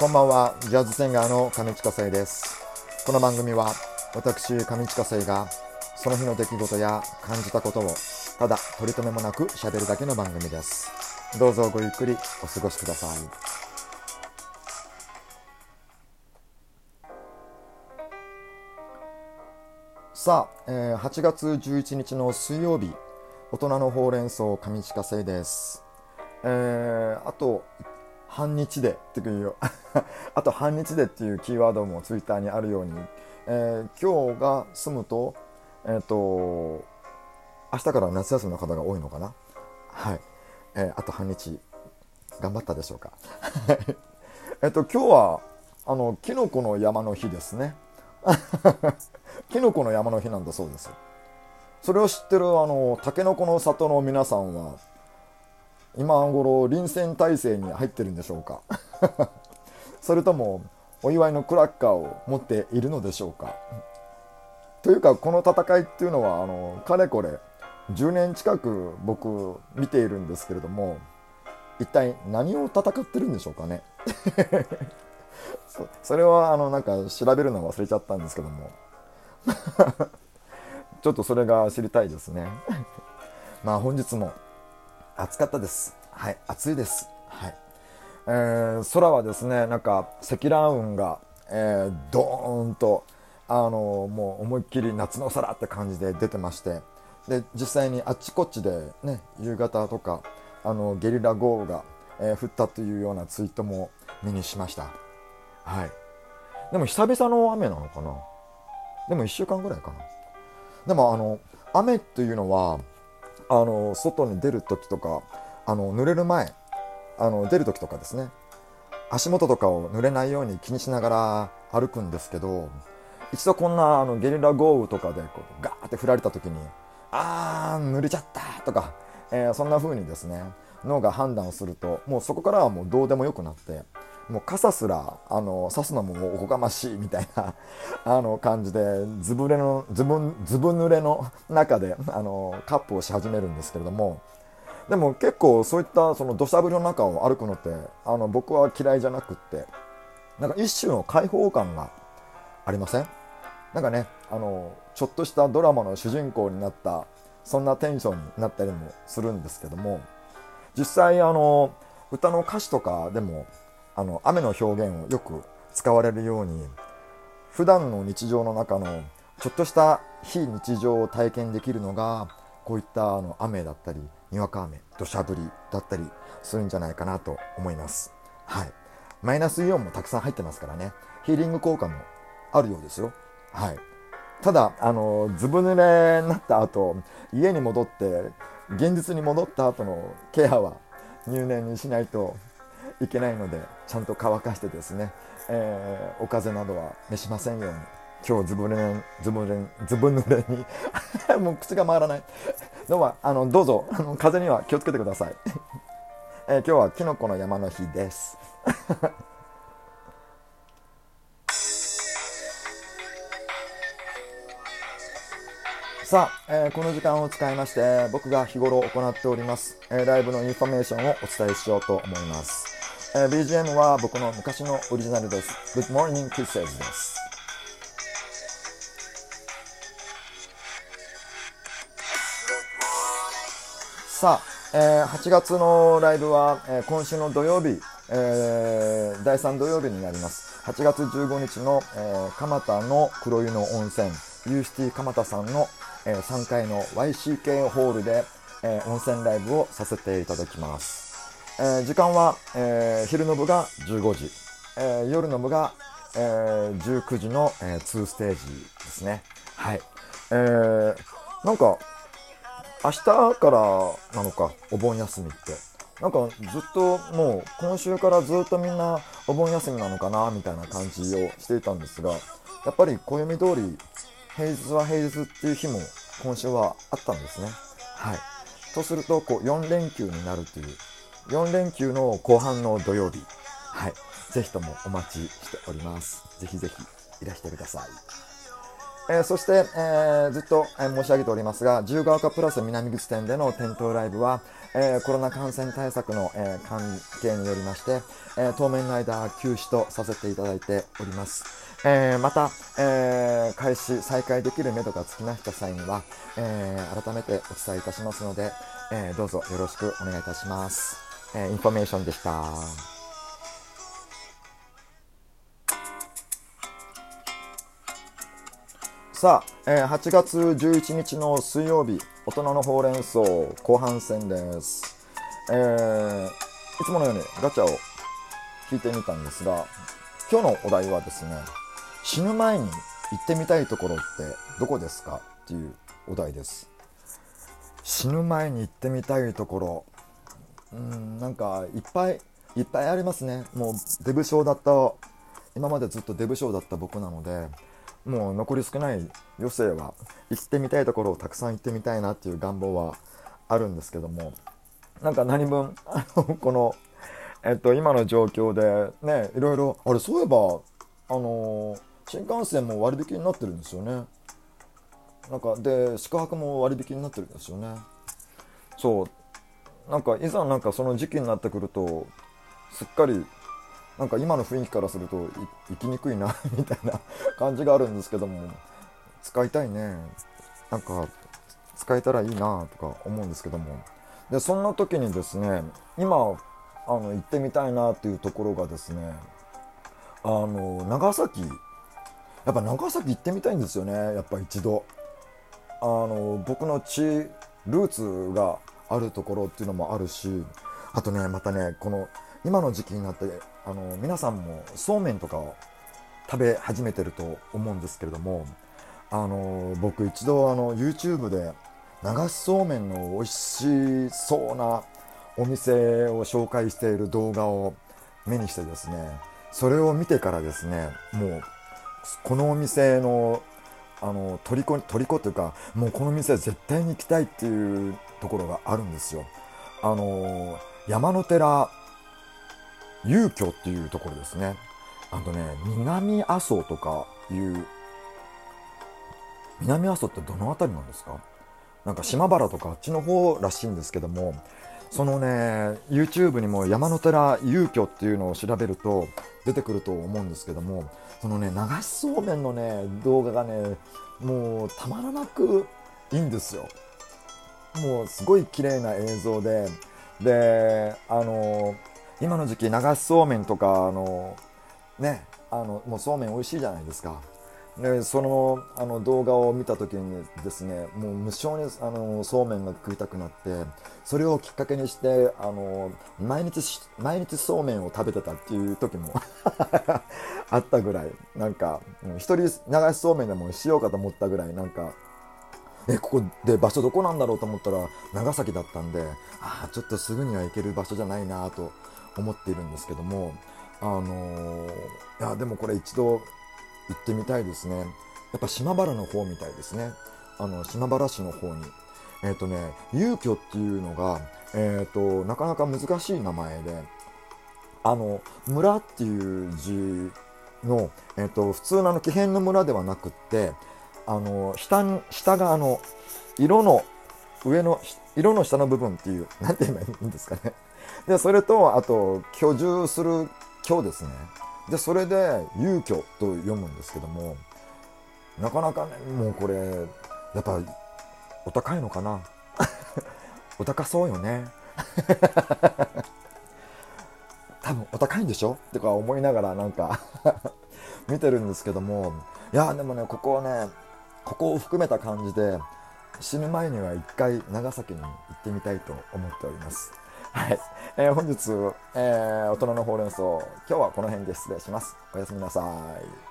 こんばんは、ジャズシンガーの上地下生です。この番組は、私、上地下生が、その日の出来事や感じたことを、ただ取り留めもなく喋るだけの番組です。どうぞごゆっくりお過ごしください。さあ、えー8月11日の水曜日、大人のほうれん草上地下生です。えーあと半日でっていう あと半日でっていうキーワードもツイッターにあるように、えー今日が済むとえっ、と明日から夏休みの方が多いのかな？はい、えーあと半日頑張ったでしょうか？えっと今日はあのキノコの山の日ですね。キノコの山の日なんだそうです。それを知ってるあのタケノコの里の皆さんは今頃臨戦態勢に入ってるんでしょうか？それともお祝いのクラッカーを持っているのでしょうか？というかこの戦いっていうのはあのかれこれ10年近く僕見ているんですけれども一体何を戦ってるんでしょうかね？それはあのなんか調べるの忘れちゃったんですけども。ちょっとそれが知りたいですね。まあ本日も暑かったです。はい暑いです、えー空はですねなんか積乱雲が、えー、ドーンとあのもう思いっきり夏の空って感じで出てましてで実際にあっちこっちでね夕方とかあのゲリラ豪雨が、えー降ったというようなツイートも目にしました。はい。でも久々の雨なのかな？でも1週間ぐらいかな。でもあの雨っていうのはあの外に出る時とかあの濡れる前あの出る時とかですね。足元とかを濡れないように気にしながら歩くんですけど一度こんなあのゲリラ豪雨とかでこうガーって降られた時にあー濡れちゃったとか、えーそんな風にですね脳が判断をするともうそこからはもうどうでもよくなってもう傘すらあの差すのもおこがましいみたいな あの感じでずぶれのずぶずぶ濡れの中であのカップをし始めるんですけれどもでも結構そういったその土砂降りの中を歩くのってあの僕は嫌いじゃなくってなんか一種の開放感がありません？なんかねあのちょっとしたドラマの主人公になったそんなテンションになったりもするんですけども実際あの歌の歌詞とかでもあの雨の表現をよく使われるように普段の日常の中のちょっとした非日常を体験できるのがこういったあの雨だったりにわか雨土砂降りだったりするんじゃないかなと思います。はい。マイナスイオンもたくさん入ってますからね。ヒーリング効果もあるようですよ。はい。ただあのずぶ濡れになった後家に戻って現実に戻った後のケアは入念にしないといけないのでちゃんと乾かしてですね、えーお風邪などは召しませんように。今日ずぶ濡れずぶ濡れずぶ濡れに。もう口が回らない。どうもあのどうぞ。あの風邪には気をつけてください、えー今日はキノコの山の日です。さあ、えーこの時間を使いまして僕が日頃行っております、えーライブのインフォメーションをお伝えしようと思います、えー BGM は僕の昔のオリジナルです。Good Morning Kisses です。さあ、えー8月のライブは、えー今週の土曜日、えー第3土曜日になります。8月15日の、えー蒲田の黒湯の温泉ユーシティ蒲田さんの、えー3階の YCK ホールで、えー温泉ライブをさせていただきます、えー時間は、えー昼の部が15時、えー夜の部が、えー19時の、え2ステージですね。はい。えーなんか明日からなのかお盆休みって。なんかずっともう今週からずっとみんなお盆休みなのかなみたいな感じをしていたんですがやっぱり暦通り平日は平日っていう日も今週はあったんですね。はい。とするとこう4連休になるという4連休の後半の土曜日。はい。ぜひともお待ちしております。ぜひぜひいらしてください。えー、そして、えー、ずっと、えー、申し上げておりますが、自由が丘プラス南口店での店頭ライブは、えー、コロナ感染対策の、えー、関係によりまして、えー、当面の間休止とさせていただいております。えー、また、えー、開始、再開できる目処がつきました際には、えー、改めてお伝えいたしますので、えー、どうぞよろしくお願いいたします。えー、インフォメーションでした。さあ、えー、8月11日の水曜日、大人のほうれん草後半戦です。えー、いつものようにガチャを引いてみたんですが、今日のお題はですね、死ぬ前に行ってみたいところってどこですかっていうお題です。死ぬ前に行ってみたいところ、うん、なんかいっぱいいっぱいありますね。もうデブ症だった、今までずっとデブ症だった僕なので、もう残り少ない余生は行ってみたいところをたくさん行ってみたいなっていう願望はあるんですけどもなんか何分あの この、えっと、今の状況でねいろいろあれそういえばあの新幹線も割引になってるんですよね。なんかで宿泊も割引になってるんですよね。そう。なんかいざなんかその時期になってくるとすっかりなんか今の雰囲気からすると生きにくいな みたいな感じがあるんですけども使いたいね。なんか使えたらいいなとか思うんですけども。でそんな時にですね今あの行ってみたいなっていうところがですねあの長崎。やっぱ長崎行ってみたいんですよねやっぱ一度。あの僕の地ルーツがあるところっていうのもあるしあとねまたねこの今の時期になってあの皆さんもそうめんとかを食べ始めてると思うんですけれどもあの僕一度あの YouTube で流しそうめんの美味しそうなお店を紹介している動画を目にしてですねそれを見てからですねもうこのお店のあの虜虜というかもうこの店絶対に行きたいっていうところがあるんですよ。あの山の寺遊居っていうところですね。あとね、南阿蘇とかいう、南阿蘇ってどの辺りなんですか？なんか島原とかあっちの方らしいんですけども、そのね、YouTube にも山の寺遊居っていうのを調べると出てくると思うんですけども、そのね、流しそうめんのね、動画がね、もうたまらなくいいんですよ。もうすごい綺麗な映像で、で、あの今の時期流しそうめんとかあのねあのもうそうめん美味しいじゃないですか。でそのあの動画を見た時にですねもう無性にあのそうめんが食いたくなってそれをきっかけにしてあの毎日毎日そうめんを食べてたっていう時も あったぐらい。なんか一人流しそうめんでもしようかと思ったぐらいなんかえここで場所どこなんだろうと思ったら長崎だったんでああちょっとすぐには行ける場所じゃないなと思っているんですけどもあの、いやでもこれ一度行ってみたいですね。やっぱ島原の方みたいですね。あの島原市の方に。えっ、ー、とね遊居っていうのがえっ、ー、となかなか難しい名前であの村っていう字の、えーと、普通のあの木片の村ではなくってあの下下があの色の上の色の下の部分っていう何て言えばいいんですかね。で、それと、あと、居住する居ですね。で、それで、遊居と読むんですけども、なかなかね、もうこれ、やっぱ、お高いのかな？お高そうよね。多分お高いんでしょ？とか思いながらなんか 見てるんですけども、いや、でもね、ここをね、ここを含めた感じで、死ぬ前には一回長崎に行ってみたいと思っております。はい。えー、本日、えー、大人のほうれん草、今日はこの辺で失礼します。おやすみなさい。